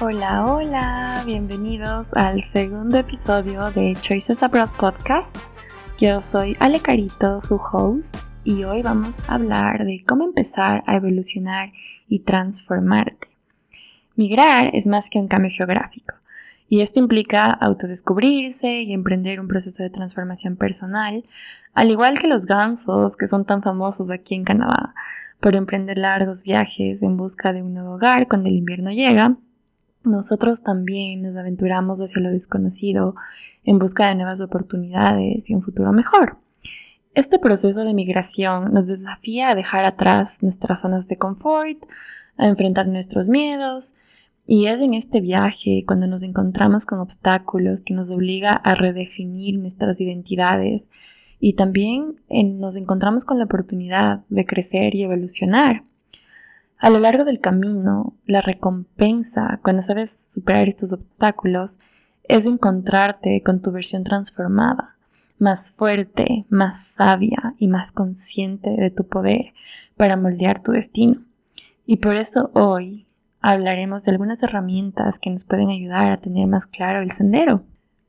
Hola, hola, bienvenidos al segundo episodio de Choices Abroad Podcast. Yo soy Ale Carito, su host, y hoy vamos a hablar de cómo empezar a evolucionar y transformarte. Migrar es más que un cambio geográfico, y esto implica autodescubrirse y emprender un proceso de transformación personal, al igual que los gansos que son tan famosos aquí en Canadá, por emprender largos viajes en busca de un nuevo hogar cuando el invierno llega nosotros también nos aventuramos hacia lo desconocido en busca de nuevas oportunidades y un futuro mejor. Este proceso de migración nos desafía a dejar atrás nuestras zonas de confort, a enfrentar nuestros miedos, y es en este viaje cuando nos encontramos con obstáculos que nos obliga a redefinir nuestras identidades y también nos encontramos con la oportunidad de crecer y evolucionar. A lo largo del camino, la recompensa cuando sabes superar estos obstáculos es encontrarte con tu versión transformada, más fuerte, más sabia y más consciente de tu poder para moldear tu destino. Y por eso hoy hablaremos de algunas herramientas que nos pueden ayudar a tener más claro el sendero.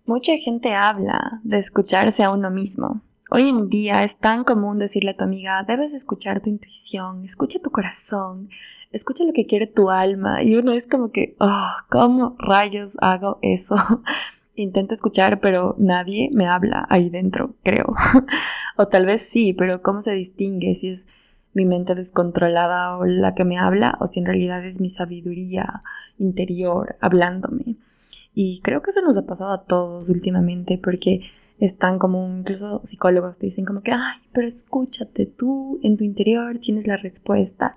Mucha gente habla de escucharse a uno mismo, Hoy en día es tan común decirle a tu amiga, debes escuchar tu intuición, escucha tu corazón, escucha lo que quiere tu alma. Y uno es como que, oh, ¿cómo rayos hago eso? Intento escuchar, pero nadie me habla ahí dentro, creo. o tal vez sí, pero ¿cómo se distingue si es mi mente descontrolada o la que me habla o si en realidad es mi sabiduría interior hablándome? Y creo que eso nos ha pasado a todos últimamente porque es tan común, incluso psicólogos te dicen como que, ay, pero escúchate, tú en tu interior tienes la respuesta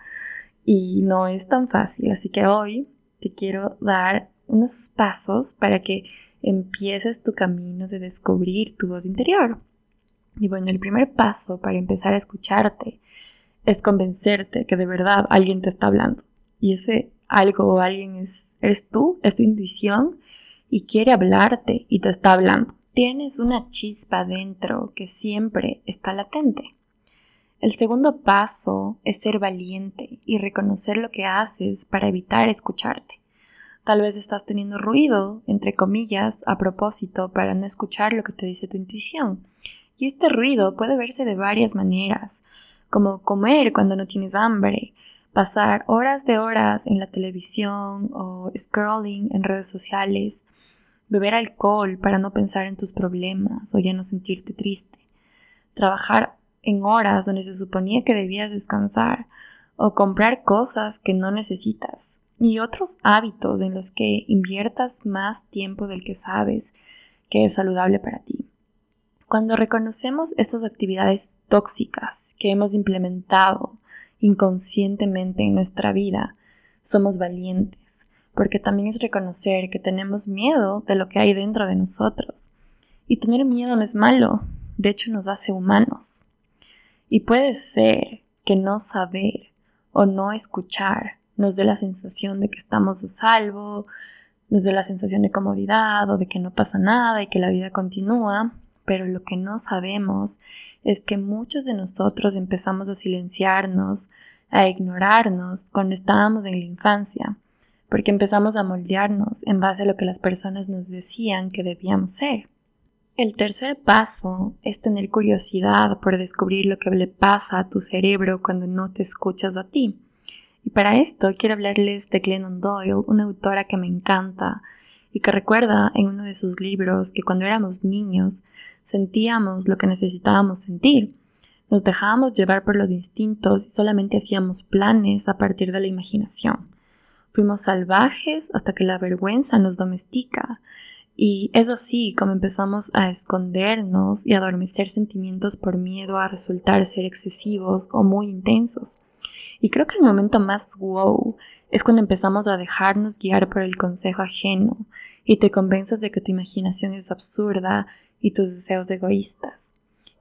y no es tan fácil, así que hoy te quiero dar unos pasos para que empieces tu camino de descubrir tu voz interior. Y bueno, el primer paso para empezar a escucharte es convencerte que de verdad alguien te está hablando. Y ese algo o alguien es, eres tú, es tu intuición y quiere hablarte y te está hablando. Tienes una chispa dentro que siempre está latente. El segundo paso es ser valiente y reconocer lo que haces para evitar escucharte. Tal vez estás teniendo ruido, entre comillas, a propósito para no escuchar lo que te dice tu intuición. Y este ruido puede verse de varias maneras, como comer cuando no tienes hambre, pasar horas de horas en la televisión o scrolling en redes sociales, beber alcohol para no pensar en tus problemas o ya no sentirte triste, trabajar en horas donde se suponía que debías descansar o comprar cosas que no necesitas y otros hábitos en los que inviertas más tiempo del que sabes que es saludable para ti. Cuando reconocemos estas actividades tóxicas que hemos implementado inconscientemente en nuestra vida, somos valientes porque también es reconocer que tenemos miedo de lo que hay dentro de nosotros. Y tener miedo no es malo, de hecho nos hace humanos. Y puede ser que no saber o no escuchar nos dé la sensación de que estamos a salvo, nos dé la sensación de comodidad o de que no pasa nada y que la vida continúa, pero lo que no sabemos es que muchos de nosotros empezamos a silenciarnos, a ignorarnos cuando estábamos en la infancia porque empezamos a moldearnos en base a lo que las personas nos decían que debíamos ser. El tercer paso es tener curiosidad por descubrir lo que le pasa a tu cerebro cuando no te escuchas a ti. Y para esto quiero hablarles de Glennon Doyle, una autora que me encanta y que recuerda en uno de sus libros que cuando éramos niños sentíamos lo que necesitábamos sentir. Nos dejábamos llevar por los instintos y solamente hacíamos planes a partir de la imaginación. Fuimos salvajes hasta que la vergüenza nos domestica. Y es así como empezamos a escondernos y adormecer sentimientos por miedo a resultar ser excesivos o muy intensos. Y creo que el momento más wow es cuando empezamos a dejarnos guiar por el consejo ajeno y te convences de que tu imaginación es absurda y tus deseos egoístas.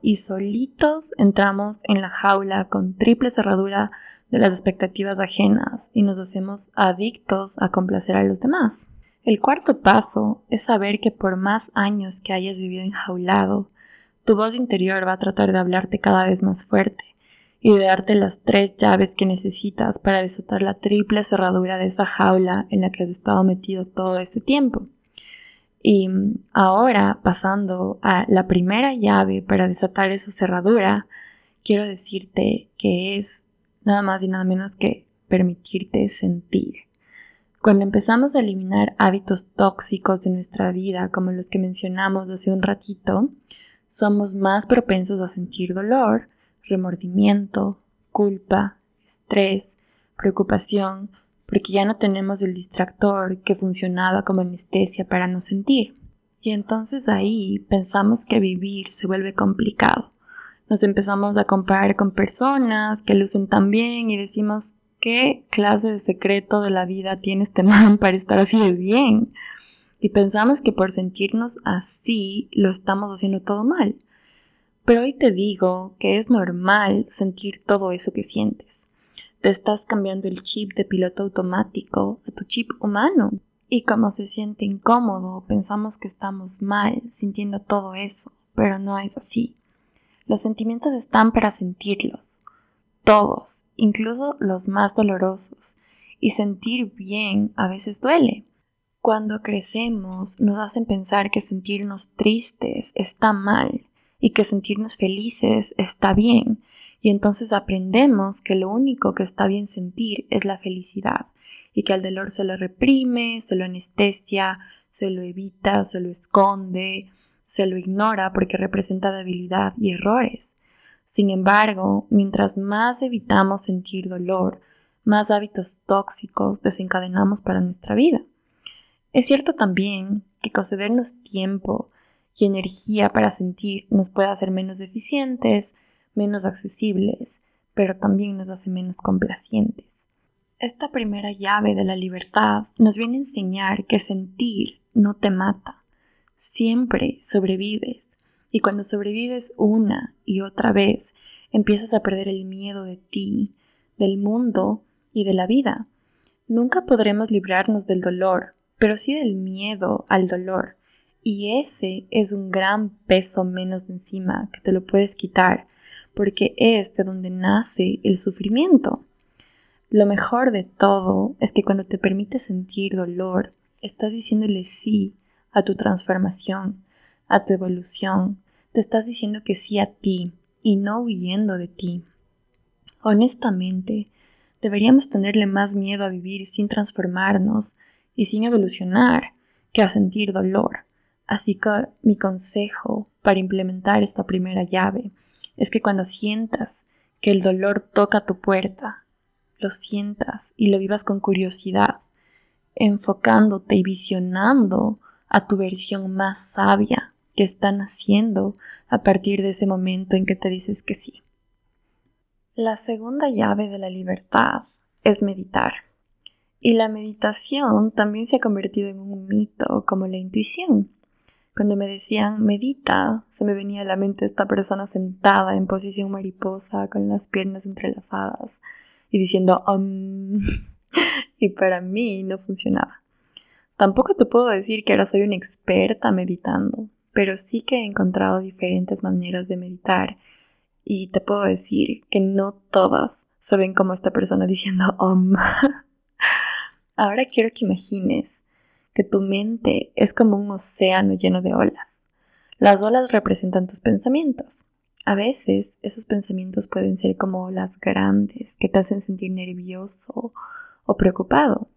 Y solitos entramos en la jaula con triple cerradura de las expectativas ajenas y nos hacemos adictos a complacer a los demás. El cuarto paso es saber que por más años que hayas vivido enjaulado, tu voz interior va a tratar de hablarte cada vez más fuerte y de darte las tres llaves que necesitas para desatar la triple cerradura de esa jaula en la que has estado metido todo este tiempo. Y ahora, pasando a la primera llave para desatar esa cerradura, quiero decirte que es nada más y nada menos que permitirte sentir. Cuando empezamos a eliminar hábitos tóxicos de nuestra vida, como los que mencionamos hace un ratito, somos más propensos a sentir dolor, remordimiento, culpa, estrés, preocupación, porque ya no tenemos el distractor que funcionaba como anestesia para no sentir. Y entonces ahí pensamos que vivir se vuelve complicado. Nos empezamos a comparar con personas que lucen tan bien y decimos, ¿qué clase de secreto de la vida tiene este man para estar así de bien? Y pensamos que por sentirnos así lo estamos haciendo todo mal. Pero hoy te digo que es normal sentir todo eso que sientes. Te estás cambiando el chip de piloto automático a tu chip humano. Y como se siente incómodo, pensamos que estamos mal sintiendo todo eso, pero no es así. Los sentimientos están para sentirlos todos, incluso los más dolorosos, y sentir bien a veces duele. Cuando crecemos nos hacen pensar que sentirnos tristes está mal y que sentirnos felices está bien, y entonces aprendemos que lo único que está bien sentir es la felicidad, y que al dolor se lo reprime, se lo anestesia, se lo evita, se lo esconde, se lo ignora porque representa debilidad y errores. Sin embargo, mientras más evitamos sentir dolor, más hábitos tóxicos desencadenamos para nuestra vida. Es cierto también que concedernos tiempo y energía para sentir nos puede hacer menos eficientes, menos accesibles, pero también nos hace menos complacientes. Esta primera llave de la libertad nos viene a enseñar que sentir no te mata, siempre sobrevives y cuando sobrevives una y otra vez, empiezas a perder el miedo de ti, del mundo y de la vida. Nunca podremos librarnos del dolor, pero sí del miedo al dolor. Y ese es un gran peso menos de encima que te lo puedes quitar, porque es de donde nace el sufrimiento. Lo mejor de todo es que cuando te permites sentir dolor, estás diciéndole sí a tu transformación, a tu evolución, te estás diciendo que sí a ti y no huyendo de ti. Honestamente, deberíamos tenerle más miedo a vivir sin transformarnos y sin evolucionar que a sentir dolor. Así que mi consejo para implementar esta primera llave es que cuando sientas que el dolor toca tu puerta, lo sientas y lo vivas con curiosidad, enfocándote y visionando a tu versión más sabia que están haciendo a partir de ese momento en que te dices que sí. La segunda llave de la libertad es meditar. Y la meditación también se ha convertido en un mito como la intuición. Cuando me decían medita, se me venía a la mente esta persona sentada en posición mariposa con las piernas entrelazadas y diciendo y para mí no funcionaba. Tampoco te puedo decir que ahora soy una experta meditando, pero sí que he encontrado diferentes maneras de meditar y te puedo decir que no todas se ven como esta persona diciendo om. Ahora quiero que imagines que tu mente es como un océano lleno de olas. Las olas representan tus pensamientos. A veces esos pensamientos pueden ser como olas grandes que te hacen sentir nervioso o preocupado.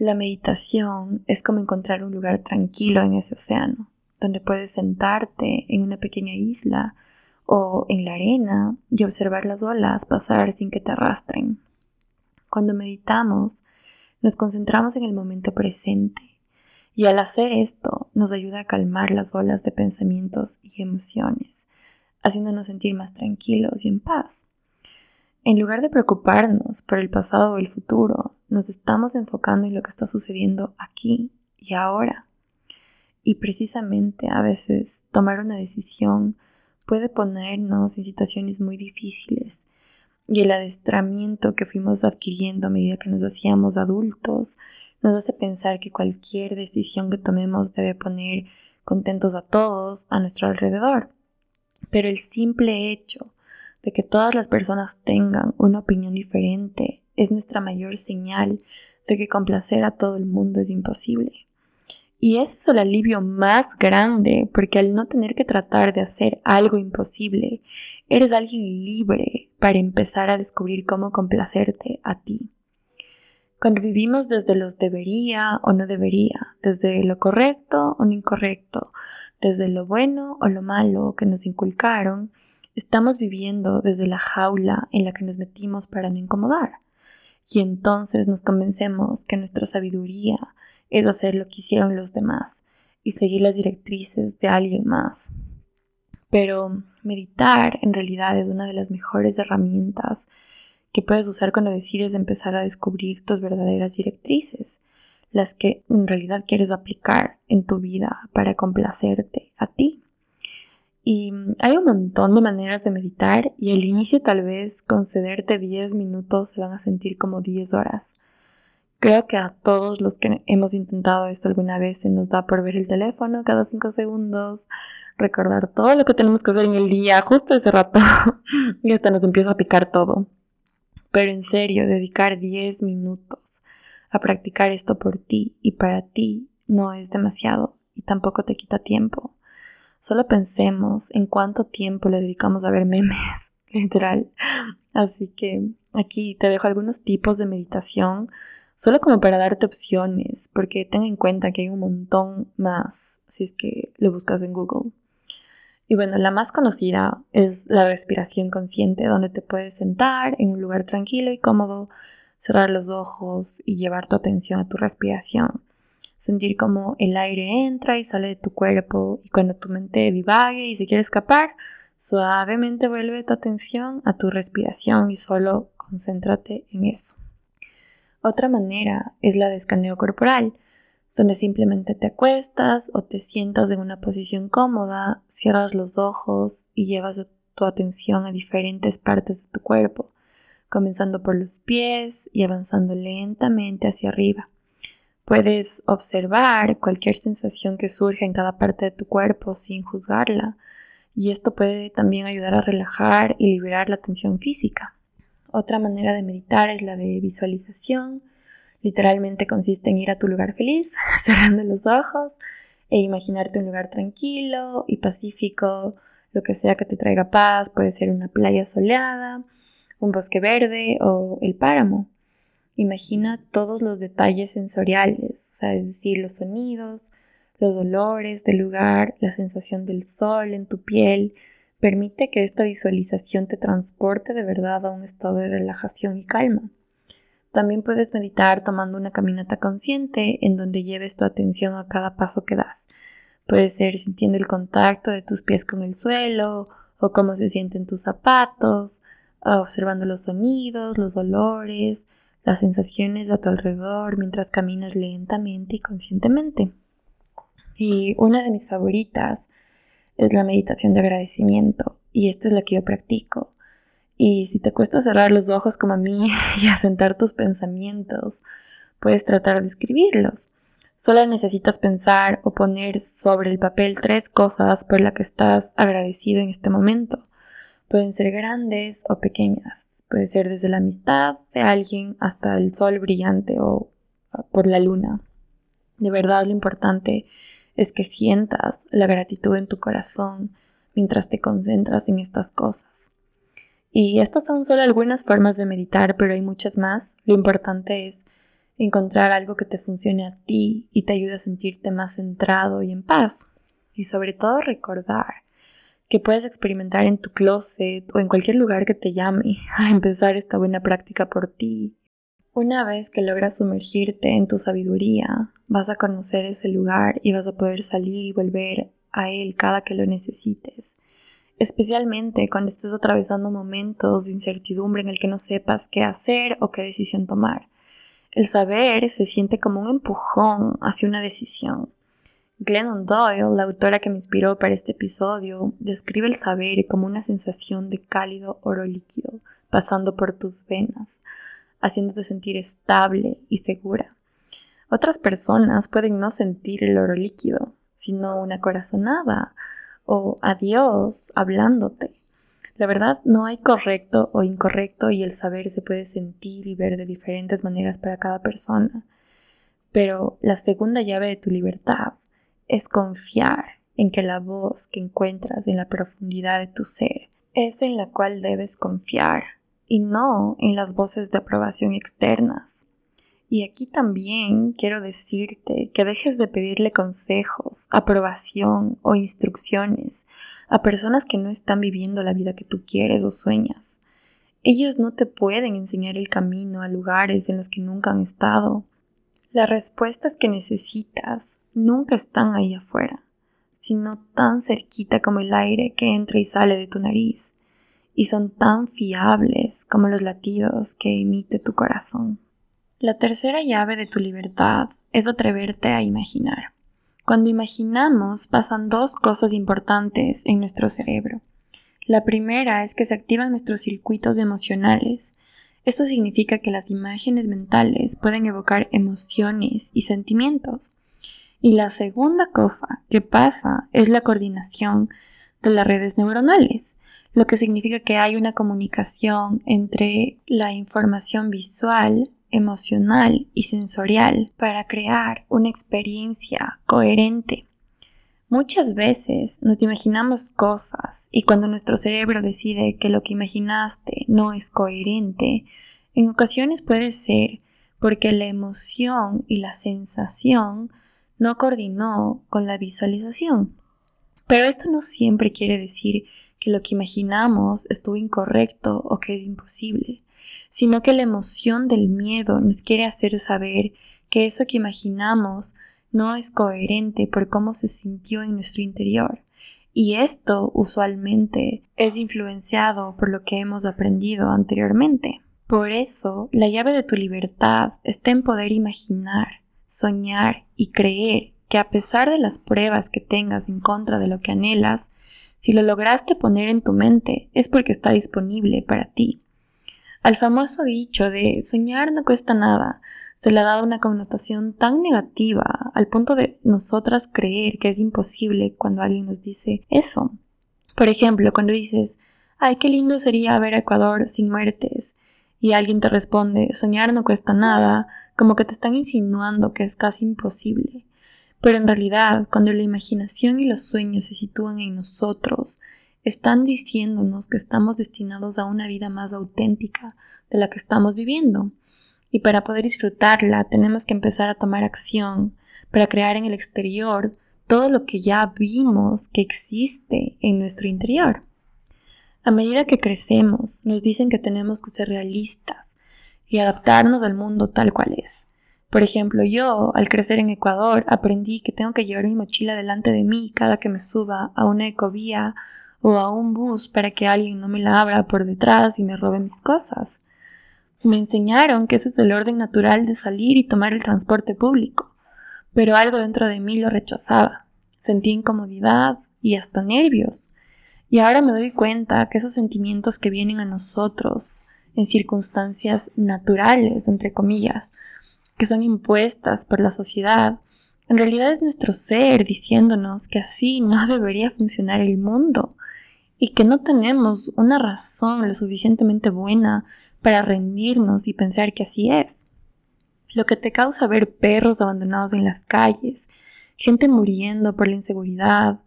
La meditación es como encontrar un lugar tranquilo en ese océano, donde puedes sentarte en una pequeña isla o en la arena y observar las olas pasar sin que te arrastren. Cuando meditamos, nos concentramos en el momento presente y al hacer esto nos ayuda a calmar las olas de pensamientos y emociones, haciéndonos sentir más tranquilos y en paz. En lugar de preocuparnos por el pasado o el futuro, nos estamos enfocando en lo que está sucediendo aquí y ahora. Y precisamente a veces tomar una decisión puede ponernos en situaciones muy difíciles. Y el adestramiento que fuimos adquiriendo a medida que nos hacíamos adultos nos hace pensar que cualquier decisión que tomemos debe poner contentos a todos a nuestro alrededor. Pero el simple hecho de que todas las personas tengan una opinión diferente, es nuestra mayor señal de que complacer a todo el mundo es imposible. Y ese es el alivio más grande, porque al no tener que tratar de hacer algo imposible, eres alguien libre para empezar a descubrir cómo complacerte a ti. Cuando vivimos desde los debería o no debería, desde lo correcto o no incorrecto, desde lo bueno o lo malo que nos inculcaron, estamos viviendo desde la jaula en la que nos metimos para no incomodar. Y entonces nos convencemos que nuestra sabiduría es hacer lo que hicieron los demás y seguir las directrices de alguien más. Pero meditar en realidad es una de las mejores herramientas que puedes usar cuando decides empezar a descubrir tus verdaderas directrices, las que en realidad quieres aplicar en tu vida para complacerte a ti. Y hay un montón de maneras de meditar y al inicio tal vez concederte 10 minutos se van a sentir como 10 horas. Creo que a todos los que hemos intentado esto alguna vez se nos da por ver el teléfono cada 5 segundos, recordar todo lo que tenemos que hacer en el día justo ese rato y hasta nos empieza a picar todo. Pero en serio, dedicar 10 minutos a practicar esto por ti y para ti no es demasiado y tampoco te quita tiempo. Solo pensemos en cuánto tiempo le dedicamos a ver memes, literal. Así que aquí te dejo algunos tipos de meditación solo como para darte opciones, porque ten en cuenta que hay un montón más si es que lo buscas en Google. Y bueno, la más conocida es la respiración consciente, donde te puedes sentar en un lugar tranquilo y cómodo, cerrar los ojos y llevar tu atención a tu respiración. Sentir como el aire entra y sale de tu cuerpo y cuando tu mente divague y se quiere escapar, suavemente vuelve tu atención a tu respiración y solo concéntrate en eso. Otra manera es la de escaneo corporal, donde simplemente te acuestas o te sientas en una posición cómoda, cierras los ojos y llevas tu atención a diferentes partes de tu cuerpo, comenzando por los pies y avanzando lentamente hacia arriba. Puedes observar cualquier sensación que surja en cada parte de tu cuerpo sin juzgarla, y esto puede también ayudar a relajar y liberar la tensión física. Otra manera de meditar es la de visualización. Literalmente consiste en ir a tu lugar feliz, cerrando los ojos e imaginarte un lugar tranquilo y pacífico, lo que sea que te traiga paz, puede ser una playa soleada, un bosque verde o el páramo. Imagina todos los detalles sensoriales, o sea, es decir, los sonidos, los dolores del lugar, la sensación del sol en tu piel, Permite que esta visualización te transporte de verdad a un estado de relajación y calma. También puedes meditar tomando una caminata consciente en donde lleves tu atención a cada paso que das. Puede ser sintiendo el contacto de tus pies con el suelo o cómo se sienten tus zapatos, observando los sonidos, los olores, las sensaciones a tu alrededor mientras caminas lentamente y conscientemente. Y una de mis favoritas es la meditación de agradecimiento y esta es la que yo practico. Y si te cuesta cerrar los ojos como a mí y asentar tus pensamientos, puedes tratar de escribirlos. Solo necesitas pensar o poner sobre el papel tres cosas por las que estás agradecido en este momento. Pueden ser grandes o pequeñas. Puede ser desde la amistad de alguien hasta el sol brillante o por la luna. De verdad lo importante es que sientas la gratitud en tu corazón mientras te concentras en estas cosas. Y estas son solo algunas formas de meditar, pero hay muchas más. Lo importante es encontrar algo que te funcione a ti y te ayude a sentirte más centrado y en paz. Y sobre todo recordar que puedes experimentar en tu closet o en cualquier lugar que te llame a empezar esta buena práctica por ti una vez que logras sumergirte en tu sabiduría, vas a conocer ese lugar y vas a poder salir y volver a él cada que lo necesites. Especialmente cuando estés atravesando momentos de incertidumbre en el que no sepas qué hacer o qué decisión tomar. El saber se siente como un empujón hacia una decisión. Glennon Doyle, la autora que me inspiró para este episodio, describe el saber como una sensación de cálido oro líquido pasando por tus venas haciéndote sentir estable y segura. Otras personas pueden no sentir el oro líquido, sino una corazonada o a Dios hablándote. La verdad, no hay correcto o incorrecto y el saber se puede sentir y ver de diferentes maneras para cada persona. Pero la segunda llave de tu libertad es confiar en que la voz que encuentras en la profundidad de tu ser es en la cual debes confiar y no en las voces de aprobación externas. Y aquí también quiero decirte que dejes de pedirle consejos, aprobación o instrucciones a personas que no están viviendo la vida que tú quieres o sueñas. Ellos no te pueden enseñar el camino a lugares en los que nunca han estado. Las respuestas que necesitas nunca están ahí afuera, sino tan cerquita como el aire que entra y sale de tu nariz, y son tan fiables como los latidos que emite tu corazón. La tercera llave de tu libertad es atreverte a imaginar. Cuando imaginamos pasan dos cosas importantes en nuestro cerebro. La primera es que se activan nuestros circuitos emocionales. Esto significa que las imágenes mentales pueden evocar emociones y sentimientos. Y la segunda cosa que pasa es la coordinación de las redes neuronales, lo que significa que hay una comunicación entre la información visual emocional y sensorial para crear una experiencia coherente. Muchas veces nos imaginamos cosas y cuando nuestro cerebro decide que lo que imaginaste no es coherente, en ocasiones puede ser porque la emoción y la sensación no coordinó con la visualización. Pero esto no siempre quiere decir que lo que imaginamos estuvo incorrecto o que es imposible sino que la emoción del miedo nos quiere hacer saber que eso que imaginamos no es coherente por cómo se sintió en nuestro interior. Y esto usualmente es influenciado por lo que hemos aprendido anteriormente. Por eso, la llave de tu libertad está en poder imaginar, soñar y creer que a pesar de las pruebas que tengas en contra de lo que anhelas, si lo lograste poner en tu mente es porque está disponible para ti. Al famoso dicho de soñar no cuesta nada, se le ha dado una connotación tan negativa al punto de nosotras creer que es imposible cuando alguien nos dice eso. Por ejemplo, cuando dices, ay, qué lindo sería ver a Ecuador sin muertes, y alguien te responde, soñar no cuesta nada, como que te están insinuando que es casi imposible. Pero en realidad, cuando la imaginación y los sueños se sitúan en nosotros, están diciéndonos que estamos destinados a una vida más auténtica de la que estamos viviendo. Y para poder disfrutarla tenemos que empezar a tomar acción para crear en el exterior todo lo que ya vimos que existe en nuestro interior. A medida que crecemos, nos dicen que tenemos que ser realistas y adaptarnos al mundo tal cual es. Por ejemplo, yo, al crecer en Ecuador, aprendí que tengo que llevar mi mochila delante de mí cada que me suba a una ecovía o a un bus para que alguien no me la abra por detrás y me robe mis cosas. Me enseñaron que ese es el orden natural de salir y tomar el transporte público, pero algo dentro de mí lo rechazaba. Sentí incomodidad y hasta nervios. Y ahora me doy cuenta que esos sentimientos que vienen a nosotros en circunstancias naturales, entre comillas, que son impuestas por la sociedad, en realidad es nuestro ser diciéndonos que así no debería funcionar el mundo y que no tenemos una razón lo suficientemente buena para rendirnos y pensar que así es. Lo que te causa ver perros abandonados en las calles, gente muriendo por la inseguridad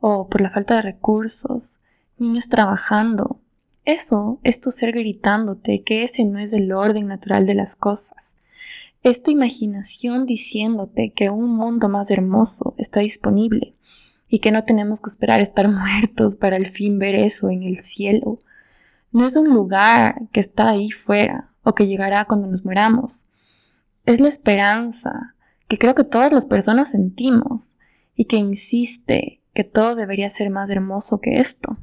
o por la falta de recursos, niños trabajando, eso es tu ser gritándote que ese no es el orden natural de las cosas. Es tu imaginación diciéndote que un mundo más hermoso está disponible y que no tenemos que esperar estar muertos para al fin ver eso en el cielo. No es un lugar que está ahí fuera o que llegará cuando nos muramos. Es la esperanza que creo que todas las personas sentimos y que insiste que todo debería ser más hermoso que esto.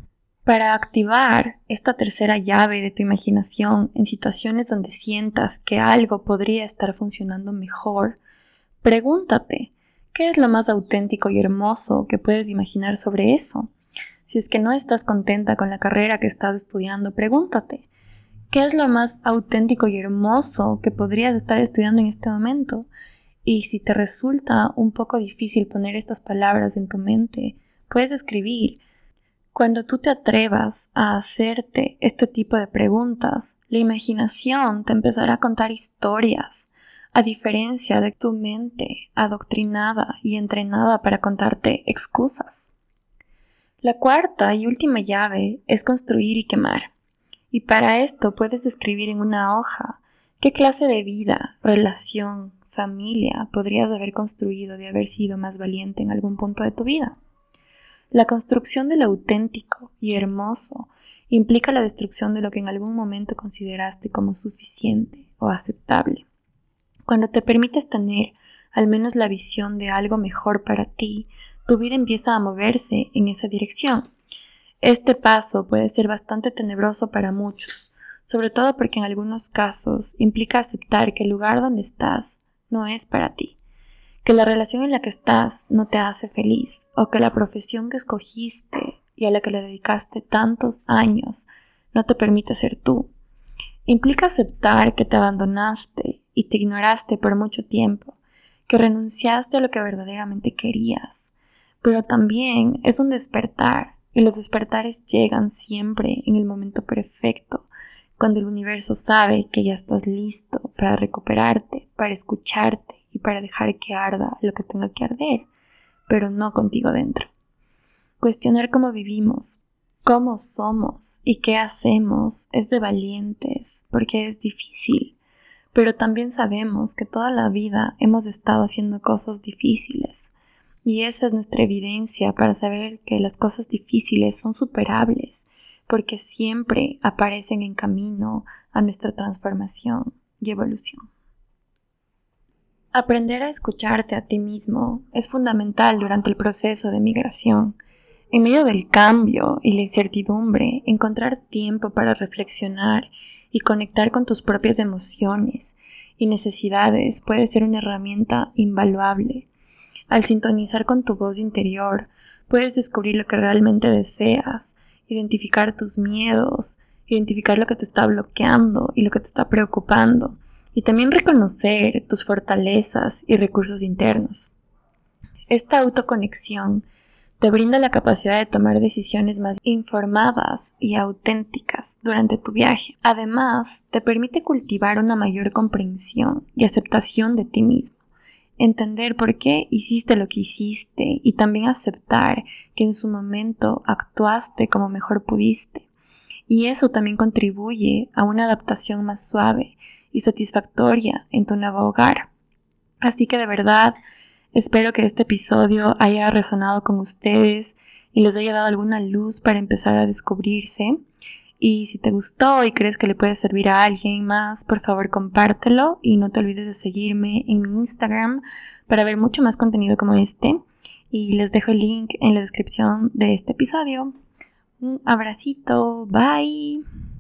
Para activar esta tercera llave de tu imaginación en situaciones donde sientas que algo podría estar funcionando mejor, pregúntate, ¿qué es lo más auténtico y hermoso que puedes imaginar sobre eso? Si es que no estás contenta con la carrera que estás estudiando, pregúntate, ¿qué es lo más auténtico y hermoso que podrías estar estudiando en este momento? Y si te resulta un poco difícil poner estas palabras en tu mente, puedes escribir Cuando tú te atrevas a hacerte este tipo de preguntas, la imaginación te empezará a contar historias, a diferencia de tu mente adoctrinada y entrenada para contarte excusas. La cuarta y última llave es construir y quemar. Y para esto puedes describir en una hoja qué clase de vida, relación, familia podrías haber construido de haber sido más valiente en algún punto de tu vida. La construcción de lo auténtico y hermoso implica la destrucción de lo que en algún momento consideraste como suficiente o aceptable. Cuando te permites tener al menos la visión de algo mejor para ti, tu vida empieza a moverse en esa dirección. Este paso puede ser bastante tenebroso para muchos, sobre todo porque en algunos casos implica aceptar que el lugar donde estás no es para ti, que la relación en la que estás no te hace feliz o que la profesión que escogiste y a la que le dedicaste tantos años no te permite ser tú. Implica aceptar que te abandonaste y te ignoraste por mucho tiempo, que renunciaste a lo que verdaderamente querías, pero también es un despertar y los despertares llegan siempre en el momento perfecto, cuando el universo sabe que ya estás listo para recuperarte, para escucharte y para dejar que arda lo que tenga que arder, pero no contigo dentro. Cuestionar cómo vivimos, cómo somos y qué hacemos es de valientes, porque es difícil, pero también sabemos que toda la vida hemos estado haciendo cosas difíciles, y esa es nuestra evidencia para saber que las cosas difíciles son superables, porque siempre aparecen en camino a nuestra transformación y evolución. Aprender a escucharte a ti mismo es fundamental durante el proceso de migración. En medio del cambio y la incertidumbre, encontrar tiempo para reflexionar y conectar con tus propias emociones y necesidades puede ser una herramienta invaluable. Al sintonizar con tu voz interior, puedes descubrir lo que realmente deseas, identificar tus miedos, identificar lo que te está bloqueando y lo que te está preocupando y también reconocer tus fortalezas y recursos internos. Esta autoconexión te brinda la capacidad de tomar decisiones más informadas y auténticas durante tu viaje. Además, te permite cultivar una mayor comprensión y aceptación de ti mismo, entender por qué hiciste lo que hiciste y también aceptar que en su momento actuaste como mejor pudiste. Y eso también contribuye a una adaptación más suave y satisfactoria en tu nuevo hogar. Así que de verdad espero que este episodio haya resonado con ustedes y les haya dado alguna luz para empezar a descubrirse. Y si te gustó y crees que le puede servir a alguien más, por favor compártelo y no te olvides de seguirme en mi Instagram para ver mucho más contenido como este. Y les dejo el link en la descripción de este episodio. Un abracito, bye.